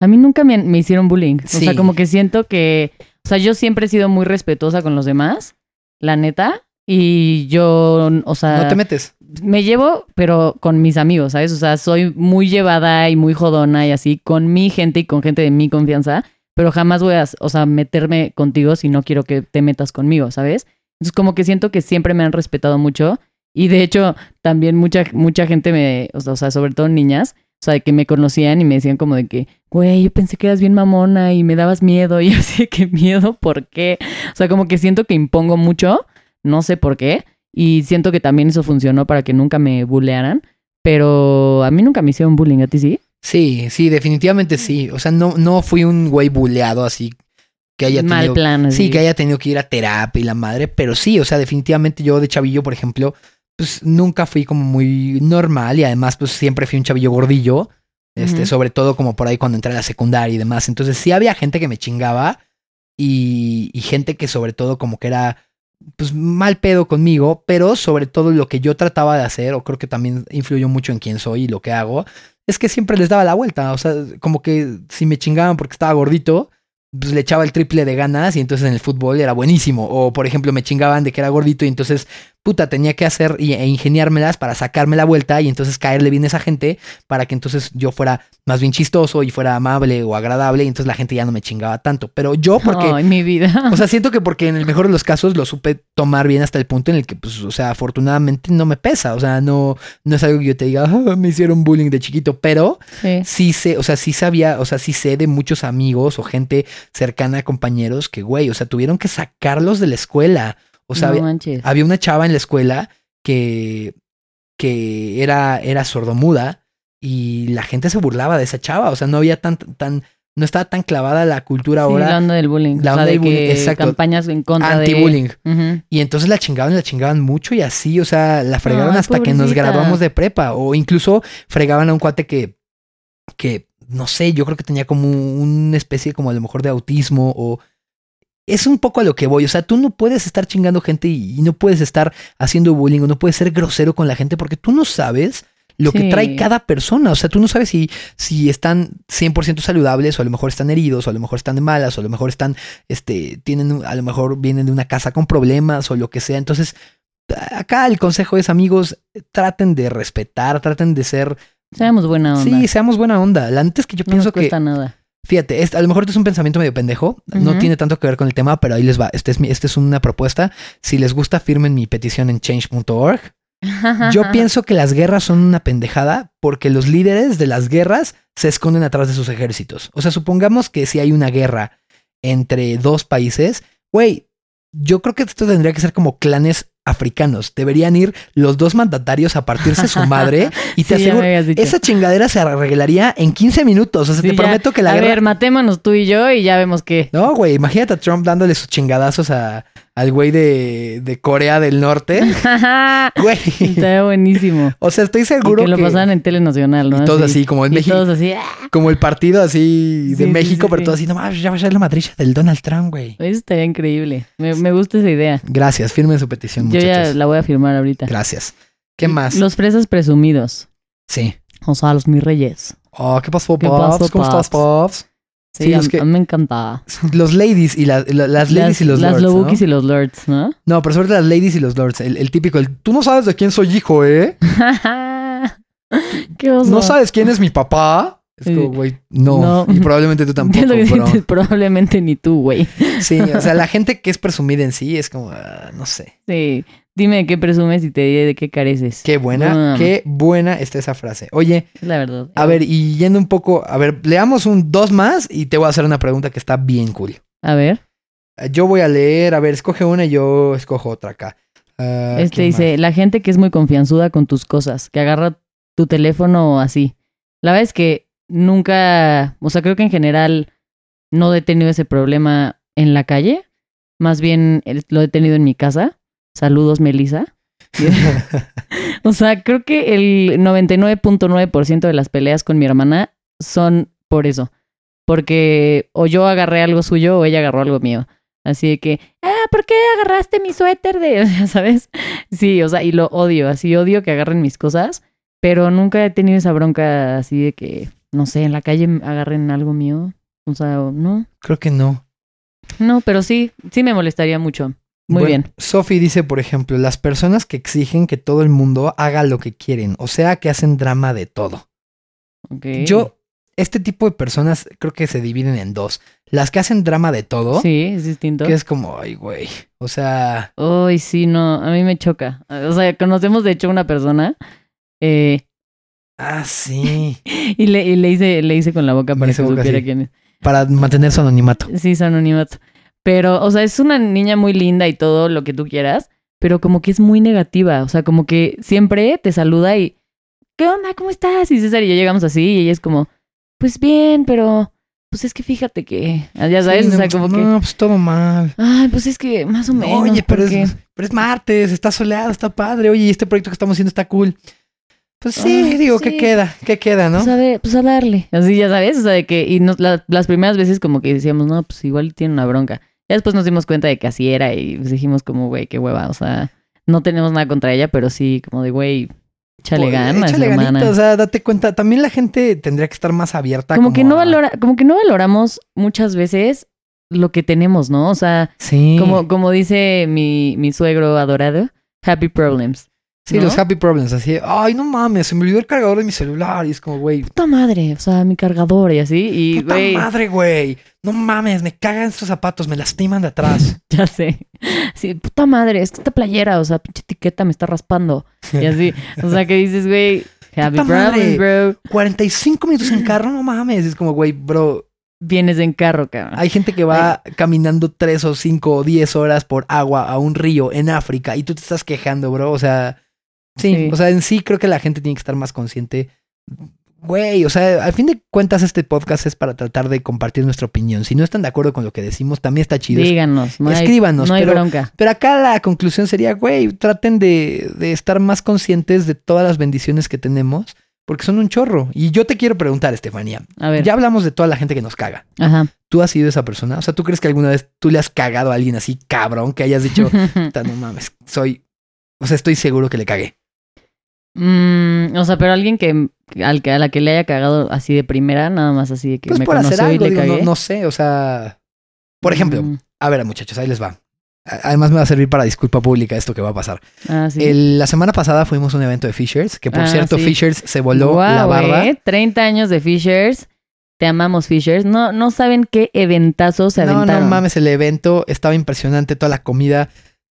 A mí nunca me, me hicieron bullying. O sea, como que siento que... O sea, yo siempre he sido muy respetuosa con los demás, la neta. Y yo, o sea, No te metes. me llevo, pero con mis amigos, ¿sabes? O sea, soy muy llevada y muy jodona y así con mi gente y con gente de mi confianza, pero jamás voy a, o sea, meterme contigo si no quiero que te metas conmigo, ¿sabes? Entonces, como que siento que siempre me han respetado mucho y de hecho también mucha, mucha gente me, o sea, sobre todo niñas, o sea, que me conocían y me decían como de que, güey, yo pensé que eras bien mamona y me dabas miedo y yo así, ¿qué miedo? ¿Por qué? O sea, como que siento que impongo mucho, no sé por qué, y siento que también eso funcionó para que nunca me bullearan, pero a mí nunca me hicieron bullying, ¿a ti sí? Sí, sí, definitivamente sí. O sea, no, no fui un güey buleado así que haya Mal tenido. plan. Sí, que haya tenido que ir a terapia y la madre, pero sí, o sea, definitivamente yo de chavillo, por ejemplo, pues nunca fui como muy normal y además pues siempre fui un chavillo gordillo, este, sobre todo como por ahí cuando entré a la secundaria y demás. Entonces sí había gente que me chingaba y, y gente que sobre todo como que era pues mal pedo conmigo, pero sobre todo lo que yo trataba de hacer, o creo que también influyó mucho en quién soy y lo que hago, es que siempre les daba la vuelta. O sea, como que si me chingaban porque estaba gordito, pues le echaba el triple de ganas y entonces en el fútbol era buenísimo. O por ejemplo me chingaban de que era gordito y entonces puta tenía que hacer e ingeniármelas para sacarme la vuelta y entonces caerle bien a esa gente para que entonces yo fuera más bien chistoso y fuera amable o agradable y entonces la gente ya no me chingaba tanto. Pero yo porque... Ay, mi vida. O sea, siento que porque en el mejor de los casos lo supe tomar bien hasta el punto en el que, pues, o sea, afortunadamente no me pesa. O sea, no, no es algo que yo te diga, "Ah, me hicieron bullying de chiquito, pero Sí. sí sé, o sea, sí sabía, o sea, sí sé de muchos amigos o gente cercana a compañeros que, güey, o sea, tuvieron que sacarlos de la escuela. O sea, no había, una chava en la escuela que, que era, era sordomuda y la gente se burlaba de esa chava. O sea, no había tan, tan, no estaba tan clavada la cultura Sí, ahora la onda del bullying. la o sea, onda de del bullying, que exacto. campañas en contra anti-bullying. de... Y entonces la chingaban, la chingaban mucho y así, o sea, la fregaron Ay, hasta que nos graduamos de prepa. O incluso fregaban a un cuate que, que, no sé, yo creo que tenía como una especie como a lo mejor de autismo o... Es un poco a lo que voy, o sea, tú no puedes estar chingando gente y, y no puedes estar haciendo bullying o no puedes ser grosero con la gente porque tú no sabes lo que trae cada persona, o sea, tú no sabes si, si están 100% saludables o a lo mejor están heridos o a lo mejor están de malas o a lo mejor están, este, tienen, a lo mejor vienen de una casa con problemas o lo que sea, entonces acá el consejo es amigos, traten de respetar, traten de ser, Seamos buena onda. sí, seamos buena onda, la neta es que yo no pienso nos que, cuesta nada. Fíjate, es- a lo mejor este es un pensamiento medio pendejo, no tiene tanto que ver con el tema, pero ahí les va, este es, mi, este es una propuesta, si les gusta firmen mi petición en change.org. Yo pienso que las guerras son una pendejada porque los líderes de las guerras se esconden atrás de sus ejércitos. O sea, supongamos que si hay una guerra entre dos países, güey, yo creo que esto tendría que ser como clanes africanos. Deberían ir los dos mandatarios a partirse su madre y te Sí, aseguro, esa chingadera se arreglaría en 15 minutos. O sea, Sí, te ya. prometo que la A guerra... ver, matémonos tú y yo y ya vemos qué. No, güey, imagínate a Trump dándole sus chingadazos a, al güey de, de Corea del Norte. Güey. Está buenísimo. O sea, estoy Y seguro que lo pasaban en Telenacional, ¿no? Y todos así, como en y México. todos así. ¡ah! Como el partido así de Sí, México, sí, pero todo así, no mames, ya va a ser la madrilla del Donald Trump, güey. Eso estaría increíble. Me, me gusta esa idea. Gracias, firmen su petición, Yo ya muchachos. la voy a firmar ahorita. Gracias. ¿Qué más? Los fresas presumidos. Sí. O sea, los mis reyes. Oh, ¿qué pasó, ¿Qué Pops? pasó, ¿Cómo estás, Pops? Sí, Sí, a, los que- a mí me encantaba. Los ladies y la- la- las ladies y los las lords, lobukis ¿no? y los lords, ¿no? No, pero sobre todo las ladies y los lords. El, el típico, el, tú no sabes de quién soy hijo, ¿eh? ¿Qué oso? ¿No sabes quién es mi papá? Es como, güey, no. No. Y probablemente tú tampoco, probablemente ni tú, güey. Sí, o sea, la gente que es presumida en sí es como, ah, no sé. Sí. Dime de qué presumes y te diré de qué careces. Qué buena, Mm, qué buena está esa frase. Oye, la verdad. A ver, y yendo un poco, a ver, leamos un dos más y te voy a hacer una pregunta que está bien cool. A ver. Eh, Yo voy a leer, a ver, escoge una y yo escojo otra acá. Ah, Este ¿qué dice, la gente que es muy confianzuda con tus cosas, que agarra tu teléfono así. La verdad es que nunca, o sea, creo que en general no he tenido ese problema en la calle. Más bien lo he tenido en mi casa. Saludos, Melissa. o sea, creo que el 99.9% de las peleas con mi hermana son por eso. porque o yo agarré algo suyo o ella agarró algo mío. Así de que, ah, ¿por qué agarraste mi suéter de, ¿sabes? Sí, o sea, y lo odio, así odio que agarren mis cosas, pero nunca he tenido esa bronca así de que, no sé, en la calle agarren algo mío. O sea, no, Creo que no. no, pero sí, sí me molestaría mucho. Muy Bueno, bien. Sophie dice, por ejemplo, las personas que exigen que todo el mundo haga lo que quieren, o sea, que hacen drama de todo. Yo, este tipo de personas creo que se dividen en dos. Las que hacen drama de todo, Sí, es distinto. que es como, ay, güey. O sea, Ay, sí, no, a mí me choca. O sea, conocemos de hecho una persona eh, ah, sí. y, le, y le hice, le hice con la boca para que supiera quién es. Para mantener su anonimato. Sí, su anonimato. Pero, o sea, es una niña muy linda y todo lo que tú quieras, pero como que es muy negativa. O sea, como que siempre te saluda y, ¿qué onda? ¿Cómo estás? Y César y yo llegamos así y ella es como, pues bien, pero, pues es que fíjate que, ah, ya sabes, Sí, o sea, no, como que, No, pues todo mal. ay, pues es que más o menos. Oye, pero porque- es, pero es martes, está soleado, está padre. Oye, y este proyecto que estamos haciendo está cool. Pues sí, digo, sí. ¿qué queda? ¿Qué queda, no? Pues a ver, pues a darle. Así ya sabes, o sea, de que, y nos, la- las primeras veces como que decíamos, no, pues igual tiene una bronca. Ya después nos dimos cuenta de que así era y pues dijimos como, güey, qué hueva, o sea, no tenemos nada contra ella, pero sí, como de, güey, échale Pues, ganas, échale hermana. o sea, date cuenta. También la gente tendría que estar más abierta. como que no a- valora, como que no valoramos muchas veces lo que tenemos, ¿no? O sea, Sí. como, como dice mi, mi suegro adorado, happy problems. Sí, ¿no? los happy problems, así, ay, no mames, se me olvidó el cargador de mi celular. Y es como, güey, Puta madre, o sea, mi cargador y así, y puta madre, güey. No mames, me cagan estos zapatos, me lastiman de atrás. ya sé. Sí, puta madre, es que esta playera, o sea, pinche etiqueta me está raspando. Y así, o sea, que dices, güey, happy Puta madre. problems, bro. 45 minutos en carro, no mames. Es como, güey, bro, Vienes en carro, cabrón. hay gente que va caminando 3 o 5 o 10 horas por agua a un río en África y tú te estás quejando, bro. O sea, sí, Sí. o sea, en sí creo que la gente tiene que estar más consciente. Güey, o sea, al fin de cuentas este podcast es para tratar de compartir nuestra opinión. Si no están de acuerdo con lo que decimos, también está chido. Díganos, no hay, Escríbanos, no hay pero- bronca. Pero acá la conclusión sería, güey, traten de, de estar más conscientes de todas las bendiciones que tenemos, porque son un chorro. Y yo te quiero preguntar, Estefanía, A ver, ya hablamos de toda la gente que nos caga. ajá. ¿Tú has sido esa persona? O sea, ¿tú crees que alguna vez tú le has cagado a alguien así, cabrón, que hayas dicho, "Puta, no mames, soy... O sea, estoy seguro que le cagué. Mm, o sea, pero alguien que, al que a la que le haya cagado así de primera, nada más así de que Pues me por hacer conoció y algo, le digo, cagué. no, no sé, o sea... Por ejemplo, Mm, a ver, muchachos, ahí les va. Además me va a servir para disculpa pública esto que va a pasar. ah, sí. El- la semana pasada fuimos a un evento de Fishers, que por Ah, cierto, sí. Fishers se voló la Guau, barda. eh, 30 años de Fishers. Te amamos, Fishers. No, no saben qué eventazo se No, aventaron. no mames, el evento estaba impresionante, toda la comida,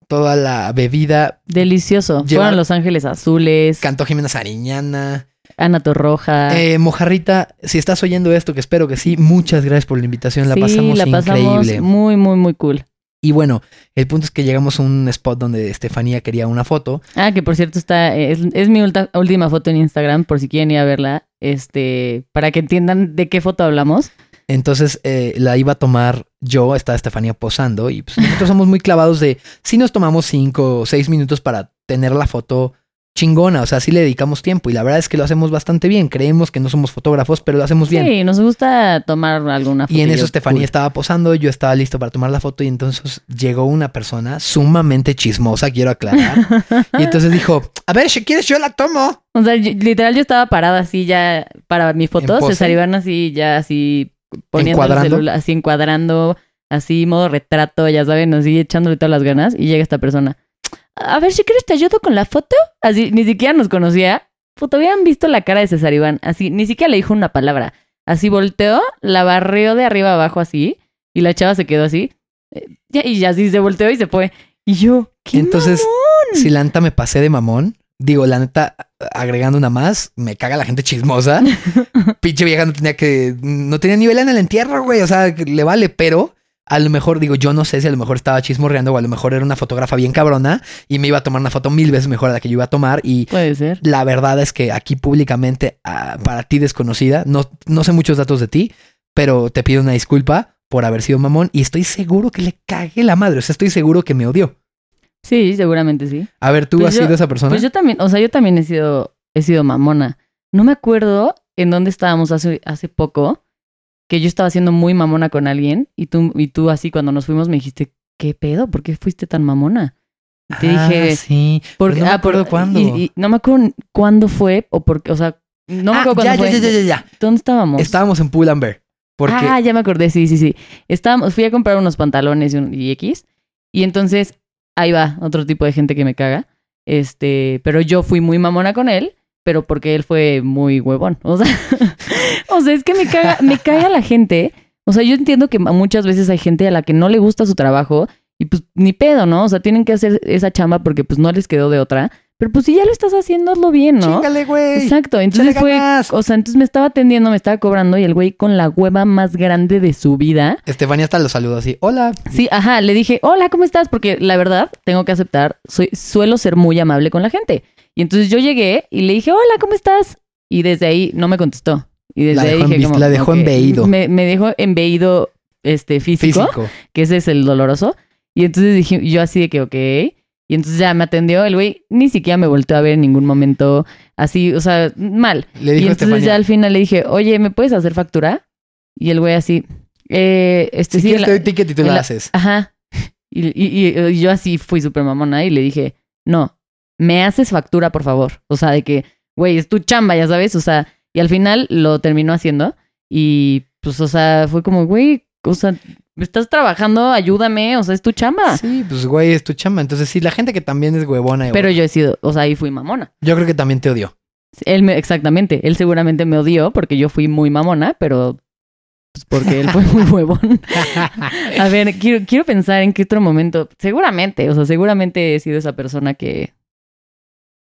toda la bebida. Delicioso. Fueron Los Ángeles Azules, Cantó Jimena Sariñana. Ana Torroja. Eh, Mojarrita, si estás oyendo esto, que espero que sí, muchas gracias por la invitación, la sí, pasamos la pasamos increíble. muy, muy, muy cool. Y bueno, el punto es que llegamos a un spot donde Estefanía quería una foto. Ah, que por cierto está, es, es mi ulta- última foto en Instagram, por si quieren ir a verla, este, para que entiendan de qué foto hablamos. Entonces eh, la iba a tomar yo, estaba Estefanía posando y pues nosotros somos muy clavados de si nos tomamos cinco o seis minutos para tener la foto chingona, o sea, sí le dedicamos tiempo y la verdad es que lo hacemos bastante bien. Creemos que no somos fotógrafos, pero lo hacemos bien. Sí, nos gusta tomar alguna foto. Y en eso Estefanía estaba posando, yo estaba listo para tomar la foto y entonces llegó una persona sumamente chismosa, quiero aclarar. y entonces dijo, a ver, si quieres yo la tomo. O sea, yo- literal yo estaba parada así ya para mi foto, ¿En pose? César Iván así ya así poniendo el ¿Encuadrando? celular, así encuadrando, así modo retrato, ya saben, así echándole todas las ganas y llega esta persona. A ver, si quieres te ayudo con la foto. Así, ni siquiera nos conocía. Puto, hubieran visto la cara de César Iván. Así, ni siquiera le dijo una palabra. Así volteó, la barrió de arriba abajo así y la chava se quedó así. eh, ya- Y así se volteó y se fue. Y yo, ¿qué Entonces, mamón? si me pasé de mamón, digo, la neta, agregando una más, me caga la gente chismosa. Pinche vieja no tenía que, no tenía nivel en el entierro, güey. O sea, le vale, pero a lo mejor, digo, yo no sé si a lo mejor estaba chismorreando o a lo mejor era una fotógrafa bien cabrona y me iba a tomar una foto mil veces mejor a la que yo iba a tomar. Y Puede ser. la verdad es que aquí públicamente, ah, para ti desconocida, no, no sé muchos datos de ti, pero te pido una disculpa por haber sido mamón y estoy seguro que le cagué la madre. O sea, estoy seguro que me odió. Sí, seguramente sí. A ver, ¿tú Pues has yo- sido esa persona? Pues yo también, o sea, yo también he sido, he sido mamona. No me acuerdo en dónde estábamos hace, hace poco, que yo estaba siendo muy mamona con alguien y tú, y tú así cuando nos fuimos me dijiste, ¿qué pedo? ¿Por qué fuiste tan mamona? Y te Ah, dije, sí. porque, no me ah, por- acuerdo cuándo. Y, y no me acuerdo cuándo fue o porque, o sea, no me Ah, acuerdo ya, cuándo ya, fue. ya, ya, ya. ¿Dónde estábamos? Estábamos en Pull and Bear. Porque Ah, ya me acordé, sí, sí, sí. Estábamos, fui a comprar unos pantalones y, un, y X. Y entonces, ahí va, otro tipo de gente que me caga. Este, pero yo fui muy mamona con él, pero porque él fue muy huevón. O sea, o sea, es que me caga, me caga la gente. O sea, yo entiendo que muchas veces hay gente a la que no le gusta su trabajo y pues ni pedo, ¿no? O sea, tienen que hacer esa chamba porque pues no les quedó de otra. Pero pues si ya lo estás haciendo, hazlo bien, ¿no? Chíngale, güey. Exacto. Entonces fue, o sea, entonces me estaba atendiendo, me estaba cobrando y el güey con la hueva más grande de su vida. Estefanía hasta lo saludó así. Hola. Sí, ajá, le dije, hola, ¿cómo estás? Porque la verdad, tengo que aceptar, soy, suelo ser muy amable con la gente. Y entonces yo llegué y le dije, hola, ¿cómo estás? Y desde ahí no me contestó. Y desde La ahí en dije como, la dejó ok, embeído. Me, me dejó embeído este, físico, Físico. que ese es el doloroso. Y entonces dije, yo así de que, ok. Y entonces ya me atendió, el güey ni siquiera me volteó a ver en ningún momento así, o sea, mal. Le Y dijo entonces Estefanía. ya al final le dije, oye, ¿me puedes hacer factura? Y el güey así, eh, este si sí. quieres la- te doy ticket y tú la la- haces. Ajá. Y, y- y- y yo así fui súper mamona y le dije, no, me haces factura, por favor. O sea, de que, güey, es tu chamba, ya sabes. O sea, y al final lo terminó haciendo. Y pues, o sea, fue como, güey, o sea, estás trabajando, ayúdame, o sea, es tu chamba. Sí, pues güey, es tu chamba. Entonces, sí, la gente que también es huevona. y Pero yo he sido, o sea, ahí fui mamona. Yo creo que también te odió. Él me, exactamente, él seguramente me odió porque yo fui muy mamona, pero pues porque él fue muy huevón. A ver, quiero, quiero pensar en qué otro momento. Seguramente, o sea, seguramente he sido esa persona que.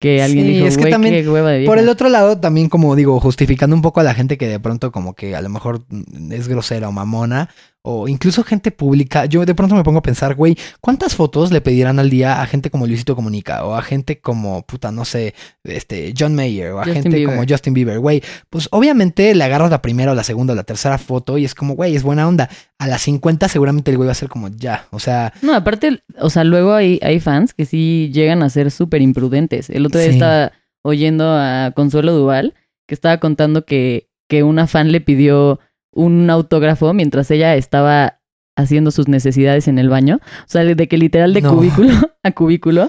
Que alguien Sí, dijo, es que también, qué hueva de vieja". Por el otro lado, también como digo, justificando un poco a la gente que de pronto como que a lo mejor es grosera o mamona, o incluso gente pública, yo de pronto me pongo a pensar, güey, ¿cuántas fotos le pedirán al día a gente como Luisito Comunica o a gente como, puta, no sé, este, John Mayer o a Justin gente Bieber. como Justin Bieber, güey? Pues obviamente le agarras la primera o la segunda o la tercera foto y es como, güey, es buena onda. A las 50 seguramente el güey va a ser como, ya, o sea, No, aparte, o sea, luego hay, hay fans que sí llegan a ser súper imprudentes. El otro día Sí. estaba oyendo a Consuelo Duval que estaba contando que, que una fan le pidió un autógrafo mientras ella estaba haciendo sus necesidades en el baño. O sea, de que literal de No. cubículo a cubículo.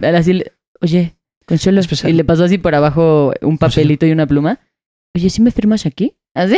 Le- así, le- oye, Consuelo, Especial. y le pasó así por abajo un papelito y una pluma. Oye, ¿sí me firmas aquí? Así.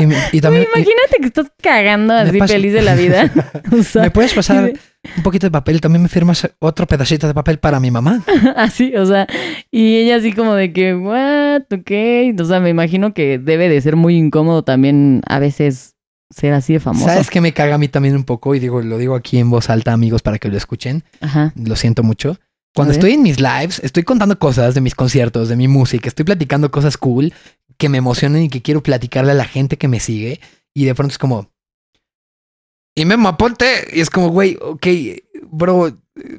Y, y también, y- Imagínate que estás cagando así feliz de la vida. O sea, ¿Me puedes pasar un poquito de papel? También me firmas otro pedacito de papel para mi mamá. así, o sea, y ella así como de que, what, ok. O sea, me imagino que debe de ser muy incómodo también a veces ser así de famoso. ¿Sabes qué me caga a mí también un poco? Y digo, lo digo aquí en voz alta, amigos, para que lo escuchen. Ajá. Lo siento mucho. Cuando estoy en mis lives, estoy contando cosas de mis conciertos, de mi música, estoy platicando cosas cool que me emocionan y que quiero platicarle a la gente que me sigue. Y de pronto es como. Y Memo, aponte. Y es como, güey, ok, bro,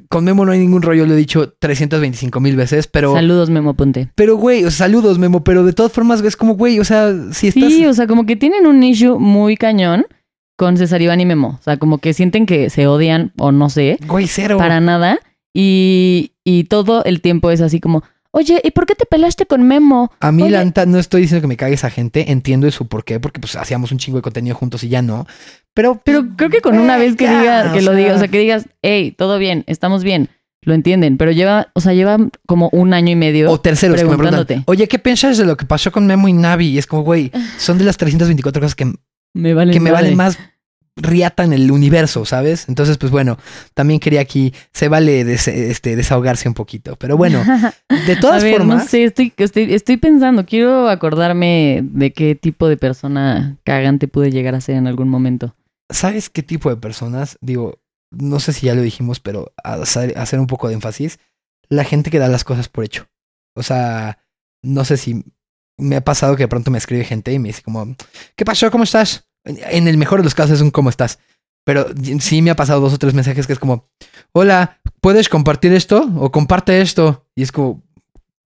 con Memo no hay ningún rollo, lo he dicho 325 mil veces, pero. Saludos, Memo Ponte. Pero, güey, o sea, saludos, Memo, pero de todas formas es como, güey, o sea, si estás. Sí, o sea, como que tienen un issue muy cañón con César Iván y Memo. O sea, como que sienten que se odian o no sé. Güey, cero. para nada. Y, y todo el tiempo es así como, oye, ¿y por qué te peleaste con Memo? A mí, Oye. la neta, no estoy diciendo que me cague esa gente, entiendo su por qué, porque pues hacíamos un chingo de contenido juntos y ya no. Pero, Pero creo que con una güey, vez que diga, que lo diga, o sea, que digas, hey, todo bien, estamos bien, lo entienden, pero lleva, o sea, lleva como un año y medio. O terceros que me preguntan, preguntándote. oye, ¿qué piensas de lo que pasó con Memo y Navi? Y es como, güey, son de las 324 cosas que, me vale que me valen más riata en el universo, ¿sabes? Entonces, pues bueno, también quería aquí, se vale des- este, desahogarse un poquito. Pero bueno, de todas a ver, formas, no sé, estoy, estoy, estoy pensando, quiero acordarme de qué tipo de persona cagante pude llegar a ser en algún momento. ¿sabes qué tipo de personas? Digo, no sé si ya lo dijimos, pero a hacer, a hacer un poco de énfasis, la gente que da las cosas por hecho. O sea, no sé si me ha pasado que de pronto me escribe gente y me dice como, ¿qué pasó? ¿Cómo estás? En el mejor de los casos es un ¿cómo estás? Pero sí me ha pasado dos o tres mensajes que es como, hola, ¿puedes compartir esto? O comparte esto. Y es como,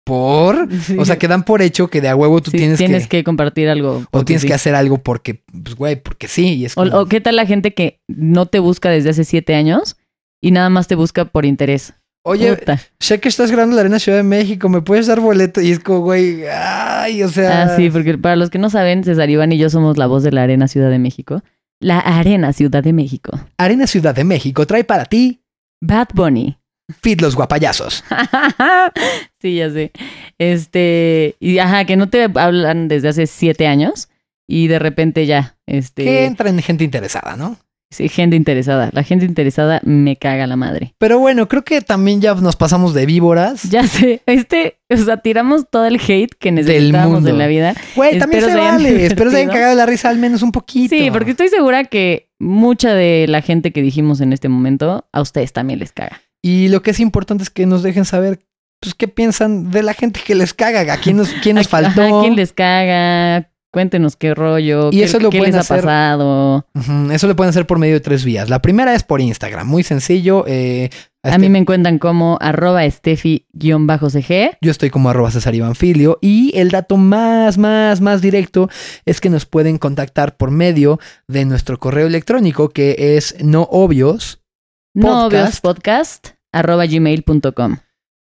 ¿por? O sea, que dan por hecho que de a huevo tú Sí, tienes, que, que... compartir algo. O tienes sí. que hacer algo porque, pues, güey, porque sí. Y es O, como, o qué tal la gente que no te busca desde hace siete años y nada más te busca por interés. Oye, Puta. sé que estás grabando la Arena Ciudad de México, ¿me puedes dar boleto? Y es como, güey, ay, o sea. Ah, sí, porque para los que no saben, César Iván y yo somos la voz de la Arena Ciudad de México. La Arena Ciudad de México. Arena Ciudad de México trae para ti Bad Bunny. Fit los guapayazos. sí, ya sé. Este, y ajá, que no te hablan desde hace siete años y de repente ya, este, Que entran gente interesada, ¿no? Sí, gente interesada. La gente interesada me caga la madre. Pero bueno, creo que también ya nos pasamos de víboras. Ya sé, este, o sea, tiramos todo el hate que necesitábamos mundo. en la vida. Güey, también se vale. Espero se hayan cagado la risa al menos un poquito. Sí, porque estoy segura que mucha de la gente que dijimos en este momento, a ustedes también les caga. Y lo que es importante es que nos dejen saber, pues, qué piensan de la gente que les caga. ¿A quién nos, quién nos faltó? ¿Quién les caga? Cuéntenos qué rollo, Y qué, eso lo qué pueden les hacer. ha pasado. Eso lo pueden hacer por medio de tres vías. La primera es por Instagram, muy sencillo. eh, A mí me encuentran como arroba estefi-cg. Yo estoy como arroba César Iván Filio y el dato más, más, más directo es que nos pueden contactar por medio de nuestro correo electrónico que es no obvios. Podcast arroba gmail.com.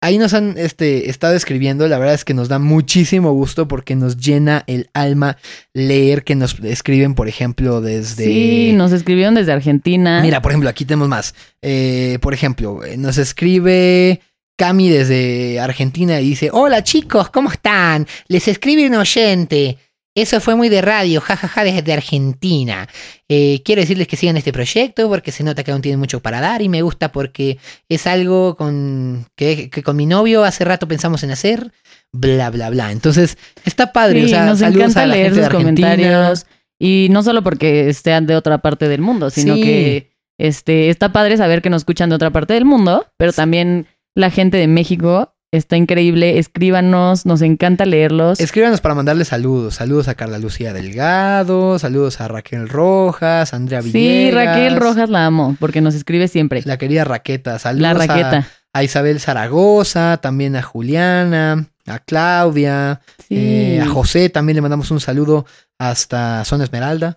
Ahí nos han este, estado escribiendo, la verdad es que nos da muchísimo gusto porque nos llena el alma leer que nos escriben, por ejemplo, desde... Sí, nos escribieron desde Argentina. Mira, por ejemplo, aquí tenemos más. Eh, por ejemplo, eh, nos escribe Cami desde Argentina y dice, hola chicos, ¿cómo están? Les escribe un oyente. Eso fue muy de radio, jajaja, desde Argentina. Eh, quiero decirles que sigan este proyecto porque se nota que aún tienen mucho para dar y me gusta porque es algo con que, que con mi novio hace rato pensamos en hacer, bla, bla, bla. Entonces, está padre. Sí, o sea, nos saludos encanta a la leer gente de sus Argentina. comentarios. Y no solo porque estén de otra parte del mundo, sino Sí. que este, está padre saber que nos escuchan de otra parte del mundo, pero también la gente de México está increíble. Escríbanos, nos encanta leerlos. Escríbanos para mandarle saludos. Saludos a Carla Lucía Delgado, saludos a Raquel Rojas, Andrea sí, Villegas. Raquel Rojas la amo, porque nos escribe siempre. La querida Raqueta. Saludos La a- Raqueta. A, Isabel Zaragoza, también a Juliana, a Claudia, Sí. eh, a José también le mandamos un saludo hasta Zona Esmeralda.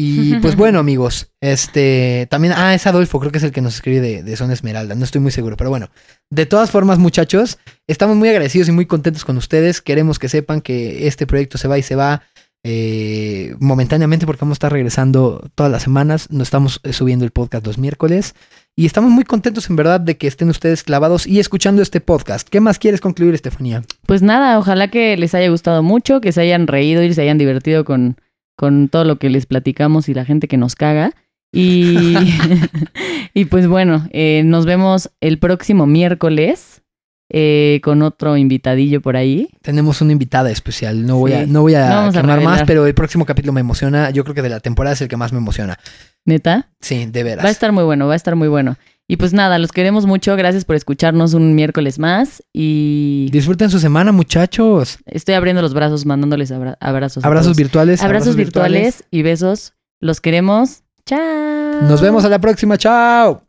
Y pues bueno, amigos, este también, ah, es Adolfo, creo que es el que nos escribe de, de Zona Esmeralda, no estoy muy seguro, pero bueno, de todas formas, muchachos, estamos muy agradecidos y muy contentos con ustedes. Queremos que sepan que este proyecto se va y se va eh, momentáneamente porque vamos a estar regresando todas las semanas. Nos estamos eh, subiendo el podcast los miércoles y estamos muy contentos en verdad de que estén ustedes clavados y escuchando este podcast. ¿Qué más quieres concluir, Estefanía? Pues nada, ojalá que les haya gustado mucho, que se hayan reído y se hayan divertido con, con todo lo que les platicamos y la gente que nos caga. Y, y pues bueno, eh, nos vemos el próximo miércoles eh, con otro invitadillo por ahí. Tenemos una invitada especial. No voy a, no voy a No a quemar más, pero el próximo capítulo me emociona. Yo creo que de la temporada es el que más me emociona. Neta, Sí, de veras. va a estar muy bueno, va a estar muy bueno. Y pues nada, los queremos mucho, gracias por escucharnos un miércoles más y Disfruten su semana, muchachos. estoy abriendo los brazos, mandándoles abra- abrazos. Abrazos virtuales. abrazos virtuales y besos. Los queremos. Chao. Nos vemos a la próxima. Chao.